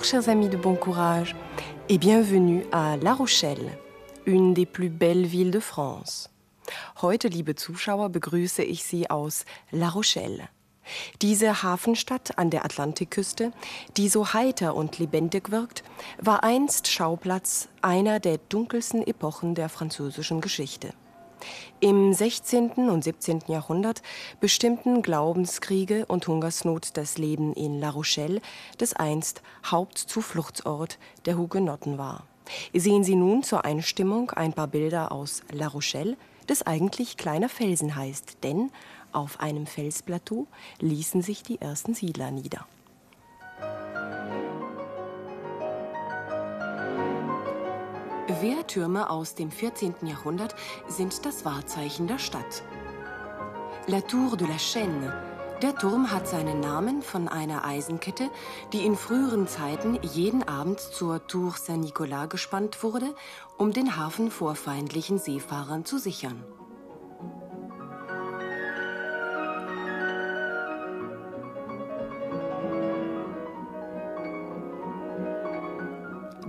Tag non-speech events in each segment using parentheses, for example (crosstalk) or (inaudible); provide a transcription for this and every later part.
Bonjour, chers amis de bon courage, et bienvenue à La Rochelle, une des plus belles villes de France. Heute, liebe Zuschauer, begrüße ich Sie aus La Rochelle. Diese Hafenstadt an der Atlantikküste, die so heiter und lebendig wirkt, war einst Schauplatz einer der dunkelsten Epochen der französischen Geschichte. Im 16. und 17. Jahrhundert bestimmten Glaubenskriege und Hungersnot das Leben in La Rochelle, das einst Hauptzufluchtsort der Hugenotten war. Sehen Sie nun zur Einstimmung ein paar Bilder aus La Rochelle, das eigentlich kleiner Felsen heißt, denn auf einem Felsplateau ließen sich die ersten Siedler nieder. Wehrtürme aus dem 14. Jahrhundert sind das Wahrzeichen der Stadt. La Tour de la Chaîne. Der Turm hat seinen Namen von einer Eisenkette, die in früheren Zeiten jeden Abend zur Tour Saint-Nicolas gespannt wurde, um den Hafen vor feindlichen Seefahrern zu sichern.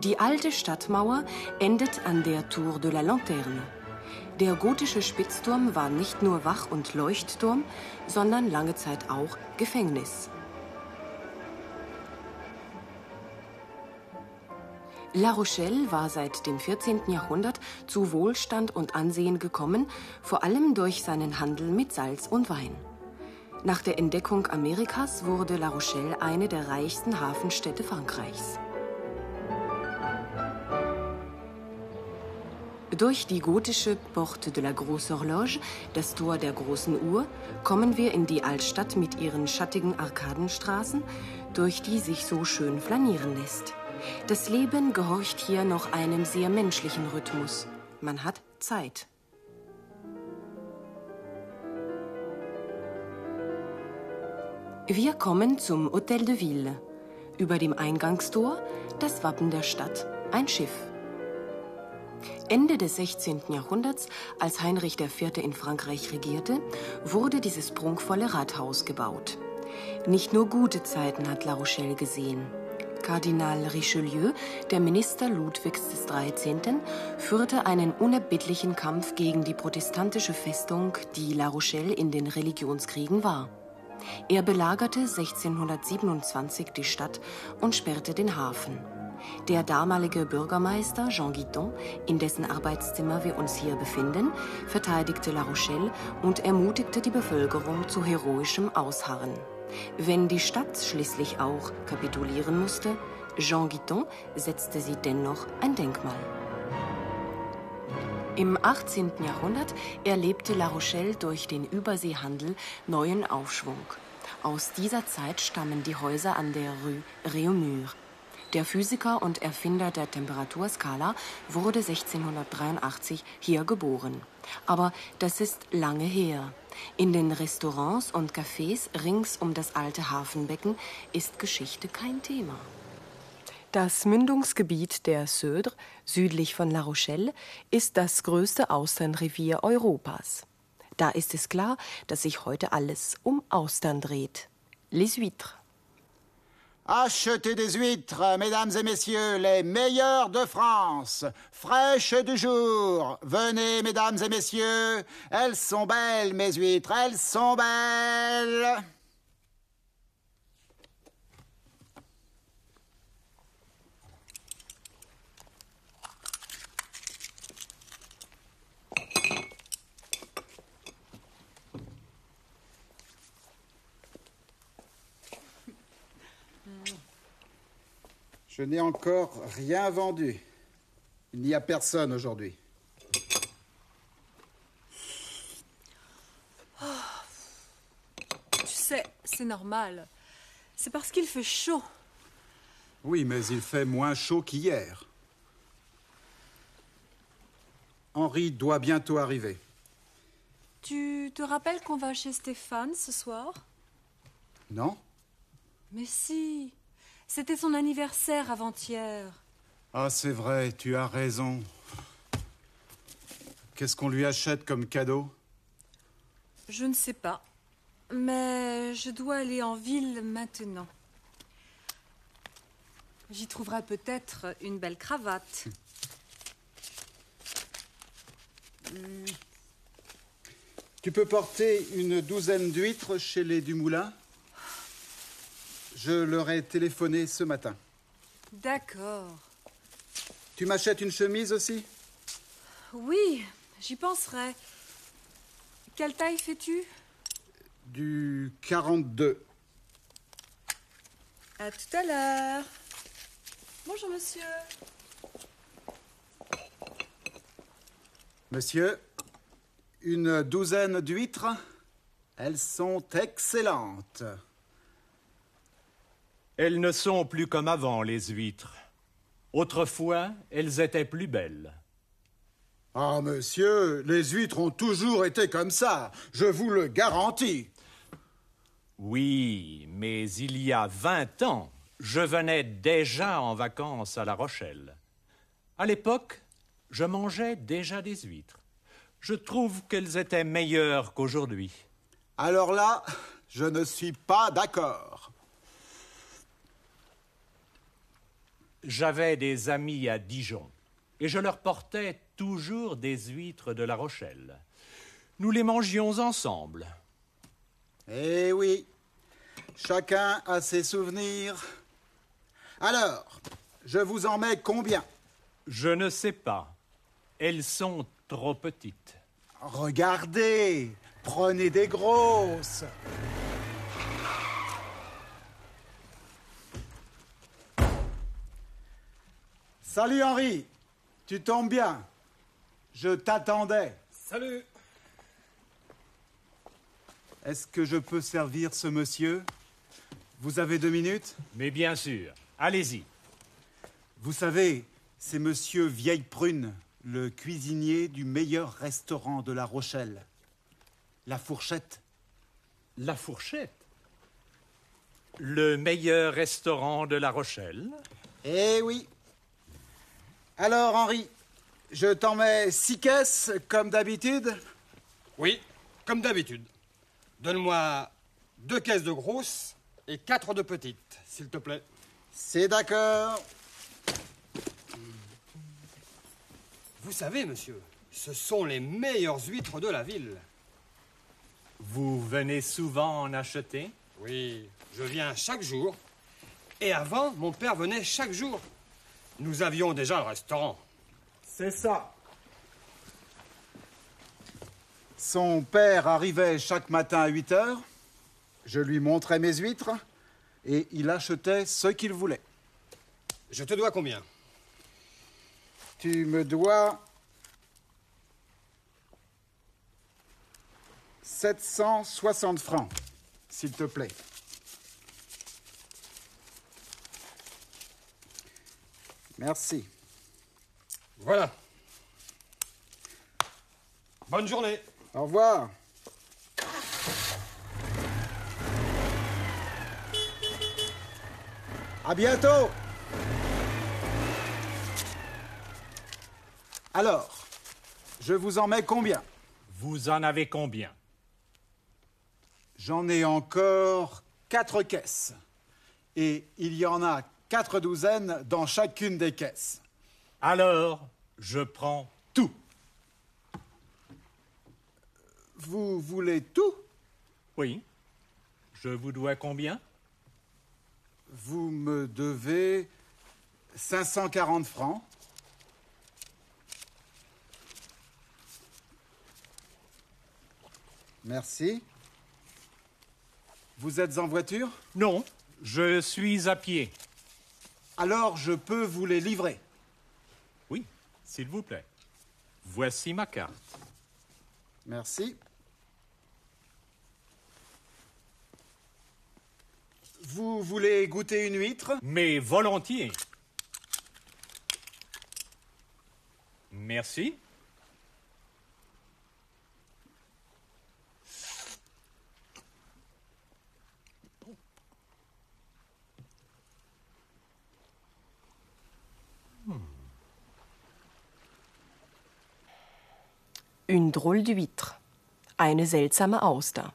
Die alte Stadtmauer endet an der Tour de la Lanterne. Der gotische Spitzturm war nicht nur Wach- und Leuchtturm, sondern lange Zeit auch Gefängnis. La Rochelle war seit dem 14. Jahrhundert zu Wohlstand und Ansehen gekommen, vor allem durch seinen Handel mit Salz und Wein. Nach der Entdeckung Amerikas wurde La Rochelle eine der reichsten Hafenstädte Frankreichs. Durch die gotische Porte de la Grosse Horloge, das Tor der großen Uhr, kommen wir in die Altstadt mit ihren schattigen Arkadenstraßen, durch die sich so schön flanieren lässt. Das Leben gehorcht hier noch einem sehr menschlichen Rhythmus. Man hat Zeit. Wir kommen zum Hôtel de Ville. Über dem Eingangstor das Wappen der Stadt, ein Schiff. Ende des 16. Jahrhunderts, als Heinrich IV. in Frankreich regierte, wurde dieses prunkvolle Rathaus gebaut. Nicht nur gute Zeiten hat La Rochelle gesehen. Kardinal Richelieu, der Minister Ludwigs XIII., führte einen unerbittlichen Kampf gegen die protestantische Festung, die La Rochelle in den Religionskriegen war. Er belagerte 1627 die Stadt und sperrte den Hafen. Der damalige Bürgermeister Jean Guiton, in dessen Arbeitszimmer wir uns hier befinden, verteidigte La Rochelle und ermutigte die Bevölkerung zu heroischem Ausharren. Wenn die Stadt schließlich auch kapitulieren musste, Jean Guiton setzte sie dennoch ein Denkmal. Im 18. Jahrhundert erlebte La Rochelle durch den Überseehandel neuen Aufschwung. Aus dieser Zeit stammen die Häuser an der Rue Réaumur. Der Physiker und Erfinder der Temperaturskala wurde 1683 hier geboren. Aber das ist lange her. In den Restaurants und Cafés rings um das alte Hafenbecken ist Geschichte kein Thema. Das Mündungsgebiet der Södre, südlich von La Rochelle, ist das größte Austernrevier Europas. Da ist es klar, dass sich heute alles um Austern dreht. Les huîtres. Achetez des huîtres, mesdames et messieurs, les meilleures de France, fraîches du jour. Venez, mesdames et messieurs, elles sont belles, mes huîtres, elles sont belles. Je n'ai encore rien vendu. Il n'y a personne aujourd'hui. Tu sais, c'est normal. C'est parce qu'il fait chaud. Oui, mais il fait moins chaud qu'hier. Henri doit bientôt arriver. Tu te rappelles qu'on va chez Stéphane ce soir? Non? Mais si. C'était son anniversaire avant-hier. Ah, c'est vrai, tu as raison. Qu'est-ce qu'on lui achète comme cadeau? Je ne sais pas. Mais je dois aller en ville maintenant. J'y trouverai peut-être une belle cravate. Tu peux porter une douzaine d'huîtres chez les Dumoulin Je leur ai téléphoné ce matin. D'accord. Tu m'achètes une chemise aussi? Oui, j'y penserai. Quelle taille fais-tu? Du 42. À tout à l'heure. Bonjour, monsieur. Monsieur, une douzaine d'huîtres Elles sont excellentes. Elles ne sont plus comme avant, les huîtres. Autrefois, elles étaient plus belles. Ah, monsieur, les huîtres ont toujours été comme ça, je vous le garantis. Oui, mais il y a vingt ans, je venais déjà en vacances à La Rochelle. À l'époque, je mangeais déjà des huîtres. Je trouve qu'elles étaient meilleures qu'aujourd'hui. Alors là, je ne suis pas d'accord. J'avais des amis à Dijon et je leur portais toujours des huîtres de La Rochelle. Nous les mangions ensemble. Eh oui, chacun a ses souvenirs. Alors, je vous en mets combien? Je ne sais pas. Elles sont trop petites. Regardez, prenez des grosses. Salut Henri, tu tombes bien. Je t'attendais. Salut Est-ce que je peux servir ce monsieur? Vous avez deux minutes? Mais bien sûr, allez-y. Vous savez, c'est monsieur Vieille Prune, le cuisinier du meilleur restaurant de La Rochelle. La fourchette. La fourchette? Le meilleur restaurant de La Rochelle? Eh oui. Alors Henri, je t'en mets six caisses comme d'habitude Oui, comme d'habitude. Donne-moi deux caisses de grosses et quatre de petites, s'il te plaît. C'est d'accord. Vous savez, monsieur, ce sont les meilleures huîtres de la ville. Vous venez souvent en acheter? Oui, je viens chaque jour. Et avant, mon père venait chaque jour. Nous avions déjà le restaurant. C'est ça. Son père arrivait chaque matin à 8 heures. Je lui montrais mes huîtres et il achetait ce qu'il voulait. Je te dois combien? Tu me dois 760 francs, s'il te plaît. Merci. Voilà. Bonne journée. Au revoir. À bientôt. Alors, je vous en mets combien? Vous en avez combien? J'en ai encore quatre caisses. Et il y en a quatre douzaines dans chacune des caisses. Alors, je prends tout. Vous voulez tout? Oui. Je vous dois combien? Vous me devez 540 francs. Merci. Vous êtes en voiture? Non, je suis à pied. Alors je peux vous les livrer. Oui, s'il vous plaît. Voici ma carte. Merci. Vous voulez goûter une huître? Mais volontiers. Merci. Une drôle d'huître. Eine seltsame Auster.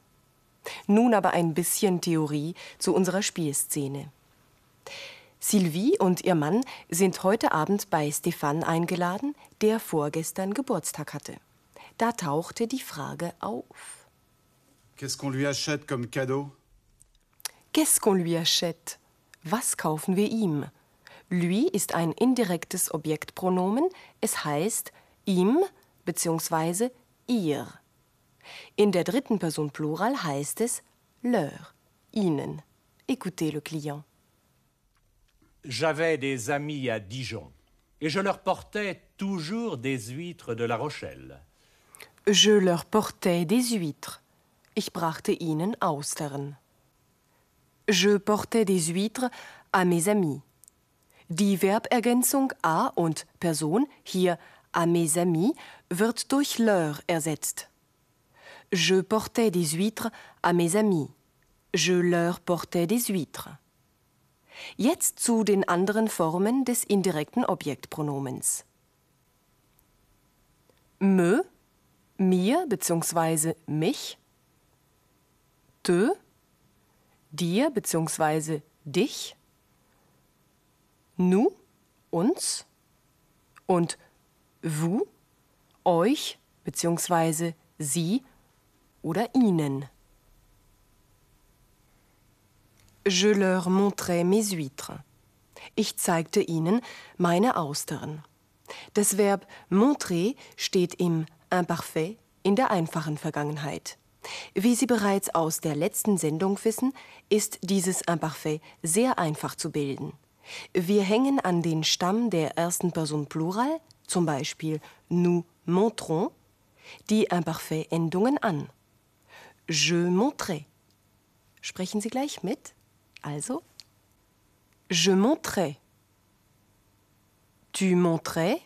Nun aber ein bisschen Theorie zu unserer Spielszene. Sylvie und ihr Mann sind heute Abend bei Stefan eingeladen, der vorgestern Geburtstag hatte. Da tauchte die Frage auf. Qu'est-ce qu'on lui achète comme cadeau Qu'est-ce qu'on lui achète? Was kaufen wir ihm? Lui ist ein indirektes Objektpronomen. Es heißt ihm bzw. ihr. In der dritten Person Plural heißt es leur, ihnen. Écoutez le client. J'avais des amis à Dijon et je leur portais toujours des huîtres de La Rochelle. Je leur portais des huîtres. Ich brachte ihnen Austern. Je portais des huîtres à mes amis. Die Verbergänzung a und Person, hier à mes amis, wird durch leur ersetzt. Je portais des huîtres à mes amis. Je leur portais des huîtres. Jetzt zu den anderen Formen des indirekten Objektpronomens. Me, mir bzw. mich. Te, dir bzw. dich. Nu, uns. Und vous, euch bzw. sie oder ihnen. Je leur montrai mes huîtres. Ich zeigte ihnen meine Austern. Das Verb montrer steht im Imparfait in der einfachen Vergangenheit. Wie Sie bereits aus der letzten Sendung wissen, ist dieses Imparfait sehr einfach zu bilden. Wir hängen an den Stamm der ersten Person Plural, zum Beispiel nous montrons, die Imparfait-Endungen an. Je montrai. Sprechen Sie gleich mit? Also, je montrais. Tu montrais.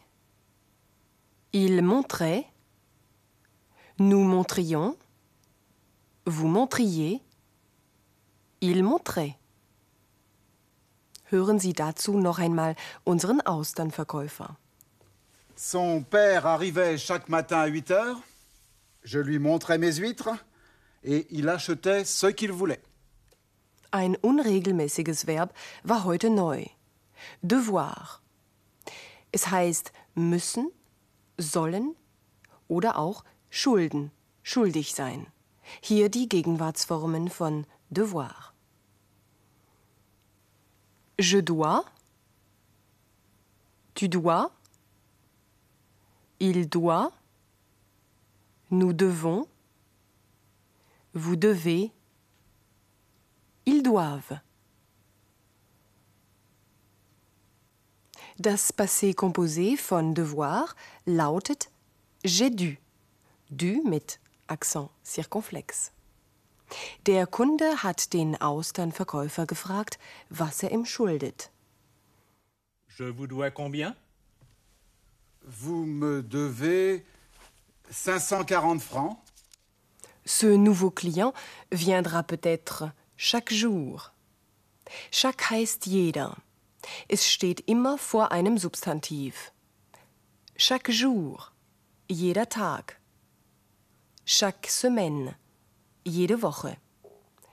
Il montrait. Nous montrions. Vous montriez. Il montrait. Hören Sie dazu noch einmal unseren Austernverkäufer. Son père arrivait chaque matin à 8 heures. Je lui montrais mes huîtres et il achetait ce qu'il voulait. Ein unregelmäßiges Verb war heute neu. Devoir. Es heißt müssen, sollen oder auch schulden, schuldig sein. Hier die Gegenwartsformen von devoir. Je dois. Tu dois. Il doit. Nous devons. Vous devez. Ils doivent. Das Passé composé von devoir lautet j'ai dû. Dû mit Akzent circonflex. Der Kunde hat den Austernverkäufer gefragt, was er ihm schuldet. Je vous dois combien? Vous me devez 540 francs. Ce nouveau client viendra peut-être chaque jour. Chaque heißt jeder. Es steht immer vor einem Substantiv. Chaque jour, jeder Tag. Chaque semaine, jede Woche.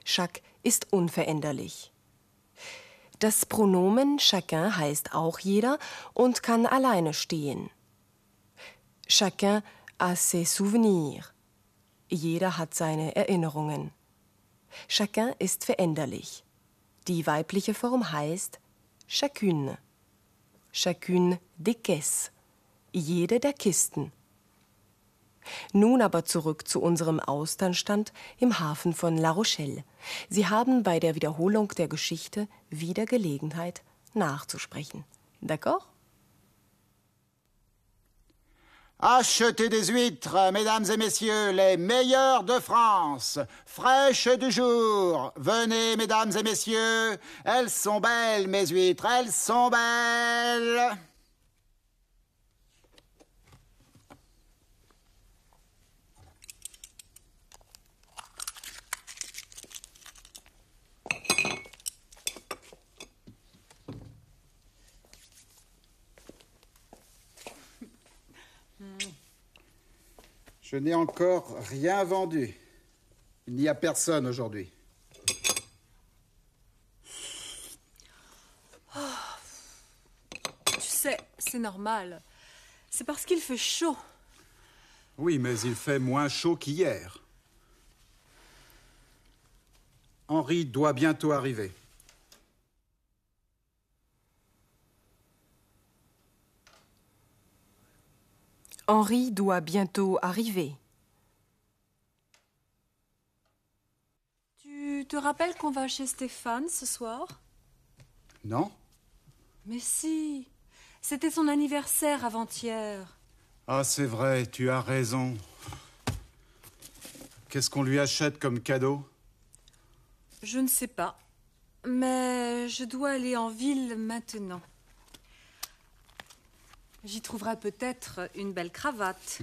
Chaque ist unveränderlich. Das Pronomen chacun heißt auch jeder und kann alleine stehen. Chacun a ses souvenirs. Jeder hat seine Erinnerungen. Chacun ist veränderlich. Die weibliche Form heißt chacune. Chacune des caisses. Jede der Kisten. Nun aber zurück zu unserem Austernstand im Hafen von La Rochelle. Sie haben bei der Wiederholung der Geschichte wieder Gelegenheit nachzusprechen. D'accord? Achetez des huîtres, mesdames et messieurs, les meilleures de France, fraîches du jour. Venez, mesdames et messieurs, elles sont belles, mes huîtres, elles sont belles. Je n'ai encore rien vendu. Il n'y a personne aujourd'hui. Tu sais, c'est normal. C'est parce qu'il fait chaud. Oui, mais il fait moins chaud qu'hier. Henri doit bientôt arriver. Henri doit bientôt arriver. Tu te rappelles qu'on va chez Stéphane ce soir? Non Mais si. C'était son anniversaire avant-hier. Ah, c'est vrai, tu as raison. Qu'est-ce qu'on lui achète comme cadeau? Je ne sais pas. Mais je dois aller en ville maintenant. J'y trouverai peut-être une belle cravate.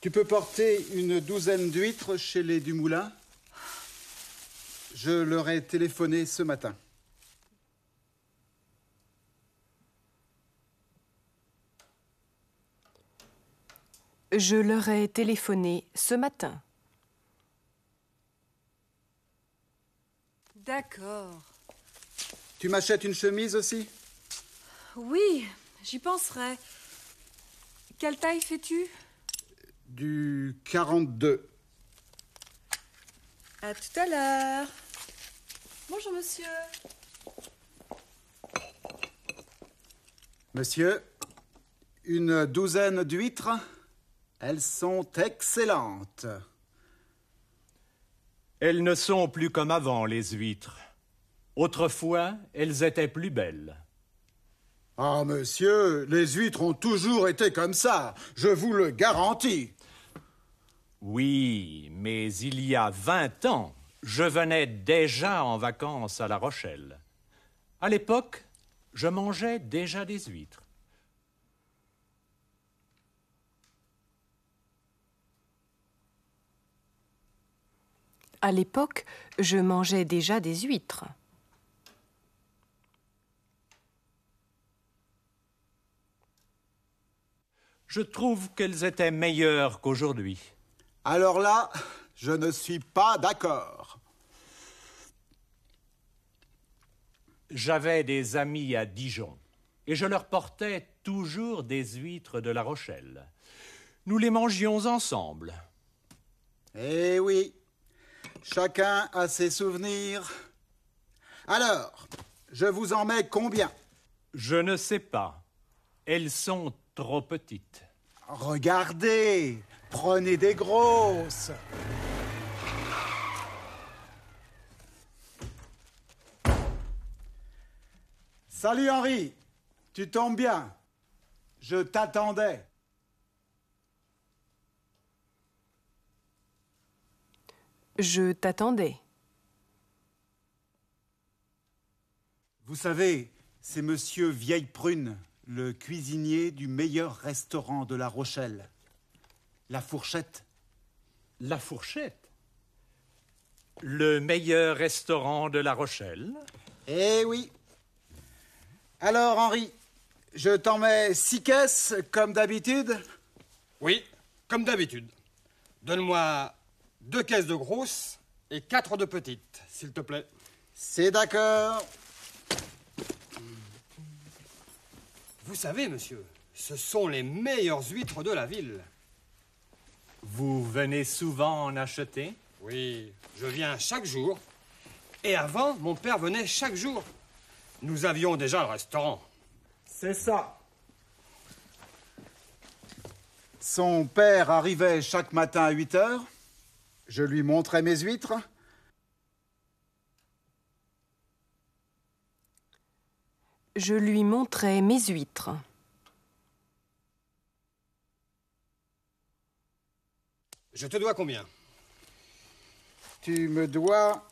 Tu peux porter une douzaine d'huîtres chez les Dumoulin Je leur ai téléphoné ce matin. Je leur ai téléphoné ce matin. D'accord. Tu m'achètes une chemise aussi? Oui, j'y penserai. Quelle taille fais-tu? Du 42. À tout à l'heure. Bonjour, monsieur. Monsieur, une douzaine d'huîtres Elles sont excellentes. Elles ne sont plus comme avant, les huîtres. Autrefois, elles étaient plus belles. Ah, monsieur, les huîtres ont toujours été comme ça, je vous le garantis. Oui, mais il y a vingt ans, je venais déjà en vacances à La Rochelle. À l'époque, je mangeais déjà des huîtres. À l'époque, je mangeais déjà des huîtres. Je trouve qu'elles étaient meilleures qu'aujourd'hui. Alors là, (laughs) je ne suis pas d'accord. J'avais des amis à Dijon et je leur portais toujours des huîtres de La Rochelle. Nous les mangions ensemble. Eh oui, chacun a ses souvenirs. Alors, je vous en mets combien? Je ne sais pas. Elles sont trop petites. Regardez, prenez des grosses. Salut Henri, tu tombes bien. Je t'attendais. Je t'attendais. Vous savez, c'est monsieur Vieille Prune, le cuisinier du meilleur restaurant de La Rochelle. La fourchette. La fourchette Le meilleur restaurant de La Rochelle Eh oui. Alors Henri, je t'en mets six caisses comme d'habitude Oui, comme d'habitude. Donne-moi deux caisses de grosses et quatre de petites, s'il te plaît. C'est d'accord. Vous savez, monsieur, ce sont les meilleures huîtres de la ville. Vous venez souvent en acheter? Oui, je viens chaque jour. Et avant, mon père venait chaque jour. Nous avions déjà le restaurant. C'est ça. Son père arrivait chaque matin à 8 heures. Je lui montrais mes huîtres. Je lui montrais mes huîtres. Je te dois combien? Tu me dois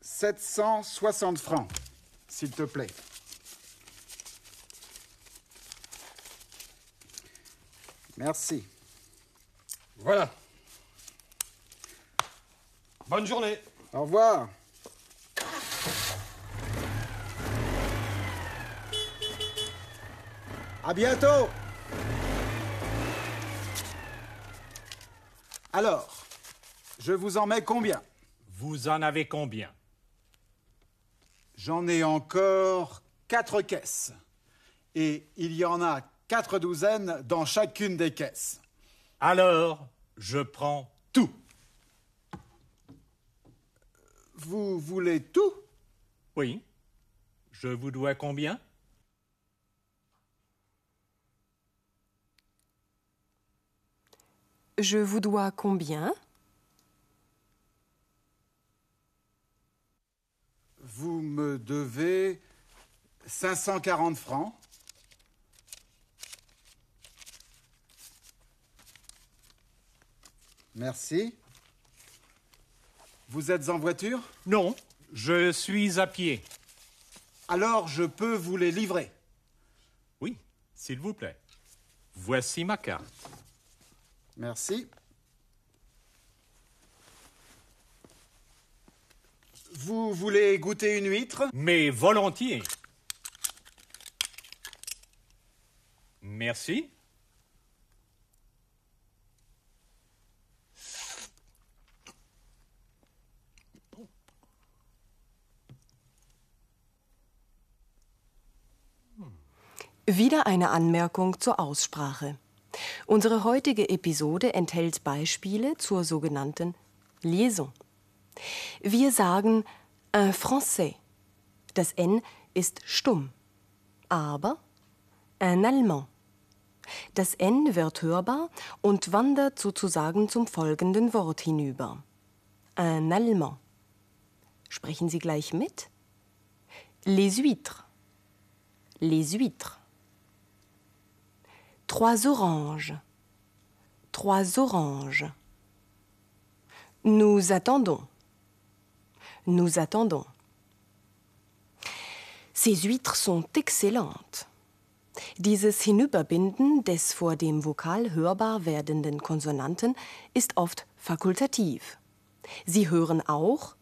760 francs, s'il te plaît. Merci. Voilà. Bonne journée. Au revoir. À bientôt. Alors, je vous en mets combien? Vous en avez combien? J'en ai encore quatre caisses. Et il y en a quatre douzaines dans chacune des caisses. Alors, je prends tout. Vous voulez tout? Oui. Je vous dois combien? Je vous dois combien? Vous me devez 540 francs. Merci. Vous êtes en voiture? Non, je suis à pied. Alors je peux vous les livrer. Oui, s'il vous plaît. Voici ma carte. Merci. Vous voulez goûter une huître? Mais volontiers. Merci. Wieder eine Anmerkung zur Aussprache. Unsere heutige Episode enthält Beispiele zur sogenannten Liaison. Wir sagen un français. Das N ist stumm. Aber un allemand. Das N wird hörbar und wandert sozusagen zum folgenden Wort hinüber. Un allemand. Sprechen Sie gleich mit? Les huîtres. Les huîtres. Trois oranges. Trois oranges. Nous attendons. Nous attendons. Ces huîtres sont excellentes. Dieses Hinüberbinden des vor dem Vokal hörbar werdenden Konsonanten ist oft fakultativ. Sie hören auch,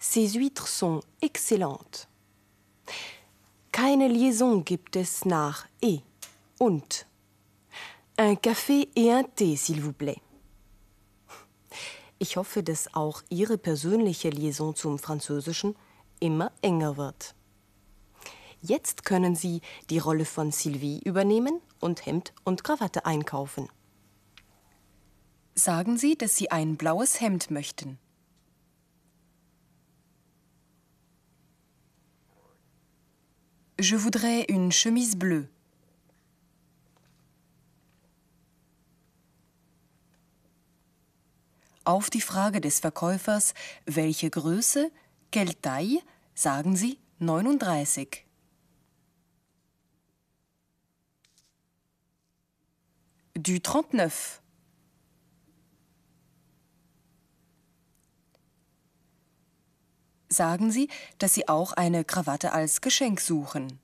ces huîtres sont excellentes. Keine Liaison gibt es nach e und. Un café et un thé, s'il vous plaît. Ich hoffe, dass auch Ihre persönliche Liaison zum Französischen immer enger wird. Jetzt können Sie die Rolle von Sylvie übernehmen und Hemd und Krawatte einkaufen. Sagen Sie, dass Sie ein blaues Hemd möchten. Je voudrais une chemise bleue. Auf die Frage des Verkäufers, welche Größe, taille, sagen Sie 39. Du 39. Sagen Sie, dass Sie auch eine Krawatte als Geschenk suchen.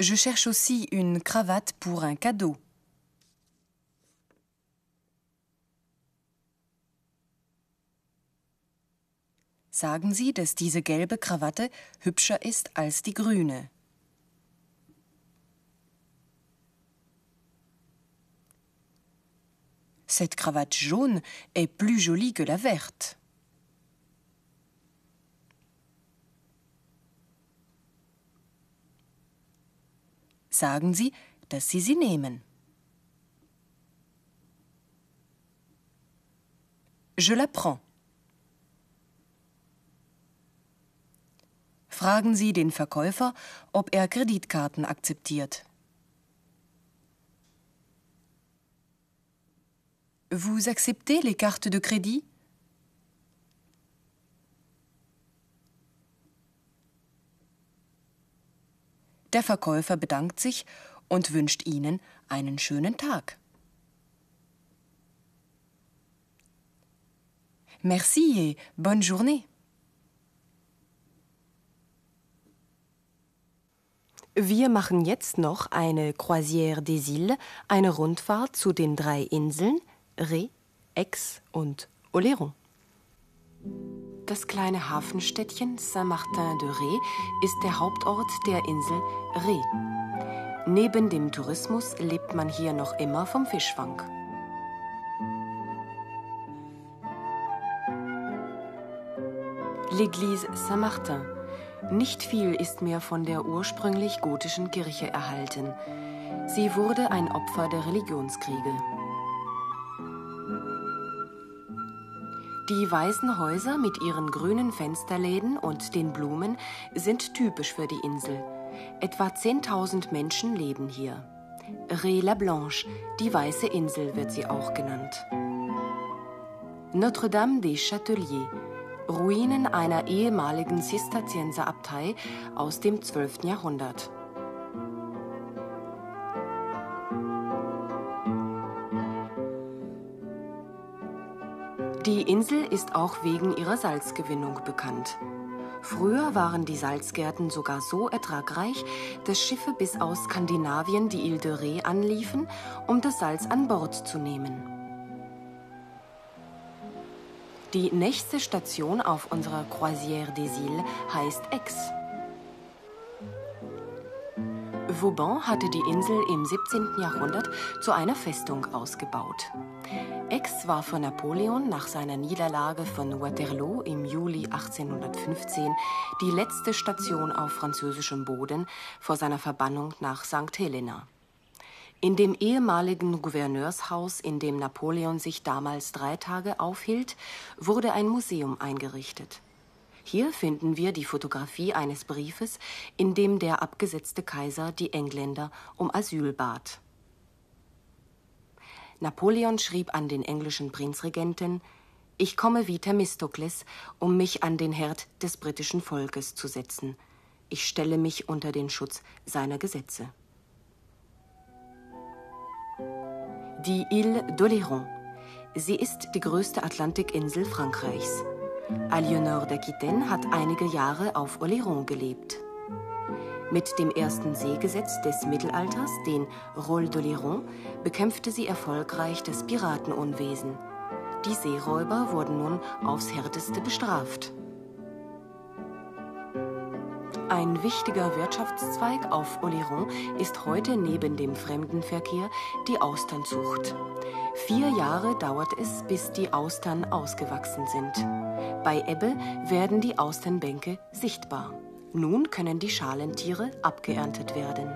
Je cherche aussi une cravate pour un cadeau. Sagen Sie, dass diese gelbe Krawatte hübscher ist als die grüne. Cette cravate jaune est plus jolie que la verte. Sagen Sie, dass Sie sie nehmen. Je la prends. Fragen Sie den Verkäufer, ob er Kreditkarten akzeptiert. Vous acceptez les cartes de crédit Der Verkäufer bedankt sich und wünscht Ihnen einen schönen Tag. Merci et bonne journée. Wir machen jetzt noch eine Croisière des Îles, eine Rundfahrt zu den drei Inseln Ré, Aix und Oléron. Das kleine Hafenstädtchen Saint-Martin de Ré ist der Hauptort der Insel Ré. Neben dem Tourismus lebt man hier noch immer vom Fischfang. L'église Saint-Martin. Nicht viel ist mehr von der ursprünglich gotischen Kirche erhalten. Sie wurde ein Opfer der Religionskriege. Die weißen Häuser mit ihren grünen Fensterläden und den Blumen sind typisch für die Insel. Etwa 10.000 Menschen leben hier. Ré la Blanche, die weiße Insel wird sie auch genannt. Notre-Dame des Châteliers, Ruinen einer ehemaligen Zisterzienserabtei aus dem 12. Jahrhundert. Die Insel ist auch wegen ihrer Salzgewinnung bekannt. Früher waren die Salzgärten sogar so ertragreich, dass Schiffe bis aus Skandinavien die Ile de Ré anliefen, um das Salz an Bord zu nehmen. Die nächste Station auf unserer Croisière des Îles heißt Aix. Vauban hatte die Insel im 17. Jahrhundert zu einer Festung ausgebaut. Aix war für Napoleon nach seiner Niederlage von Waterloo im Juli 1815 die letzte Station auf französischem Boden vor seiner Verbannung nach St. Helena. In dem ehemaligen Gouverneurshaus, in dem Napoleon sich damals drei Tage aufhielt, wurde ein Museum eingerichtet. Hier finden wir die Fotografie eines Briefes, in dem der abgesetzte Kaiser die Engländer um Asyl bat. Napoleon schrieb an den englischen Prinzregenten Ich komme wie Themistokles, um mich an den Herd des britischen Volkes zu setzen. Ich stelle mich unter den Schutz seiner Gesetze. Die Ile d'Oléron. Sie ist die größte Atlantikinsel Frankreichs. Aliénor d'Aquitaine hat einige Jahre auf Oléron gelebt. Mit dem ersten Seegesetz des Mittelalters, den Rôle d'Oléron, bekämpfte sie erfolgreich das Piratenunwesen. Die Seeräuber wurden nun aufs härteste bestraft. Ein wichtiger Wirtschaftszweig auf Oléron ist heute neben dem Fremdenverkehr die Austernzucht. Vier Jahre dauert es, bis die Austern ausgewachsen sind. Bei Ebbe werden die Austernbänke sichtbar. Nun können die Schalentiere abgeerntet werden.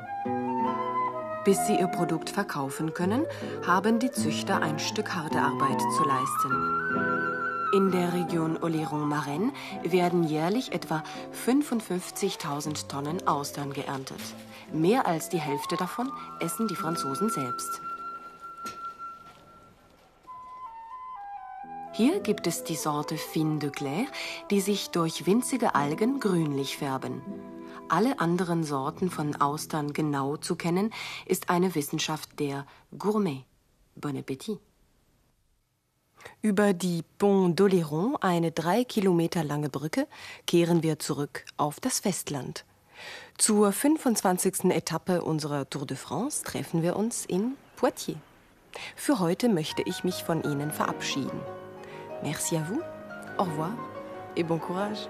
Bis sie ihr Produkt verkaufen können, haben die Züchter ein Stück harte Arbeit zu leisten. In der Region Oléron-Marennes werden jährlich etwa 55.000 Tonnen Austern geerntet. Mehr als die Hälfte davon essen die Franzosen selbst. Hier gibt es die Sorte Fin de Clair, die sich durch winzige Algen grünlich färben. Alle anderen Sorten von Austern genau zu kennen, ist eine Wissenschaft der Gourmet. Bon Appetit! Über die Pont d'Oléron, eine drei Kilometer lange Brücke, kehren wir zurück auf das Festland. Zur 25. Etappe unserer Tour de France treffen wir uns in Poitiers. Für heute möchte ich mich von Ihnen verabschieden. Merci à vous, au revoir et bon courage.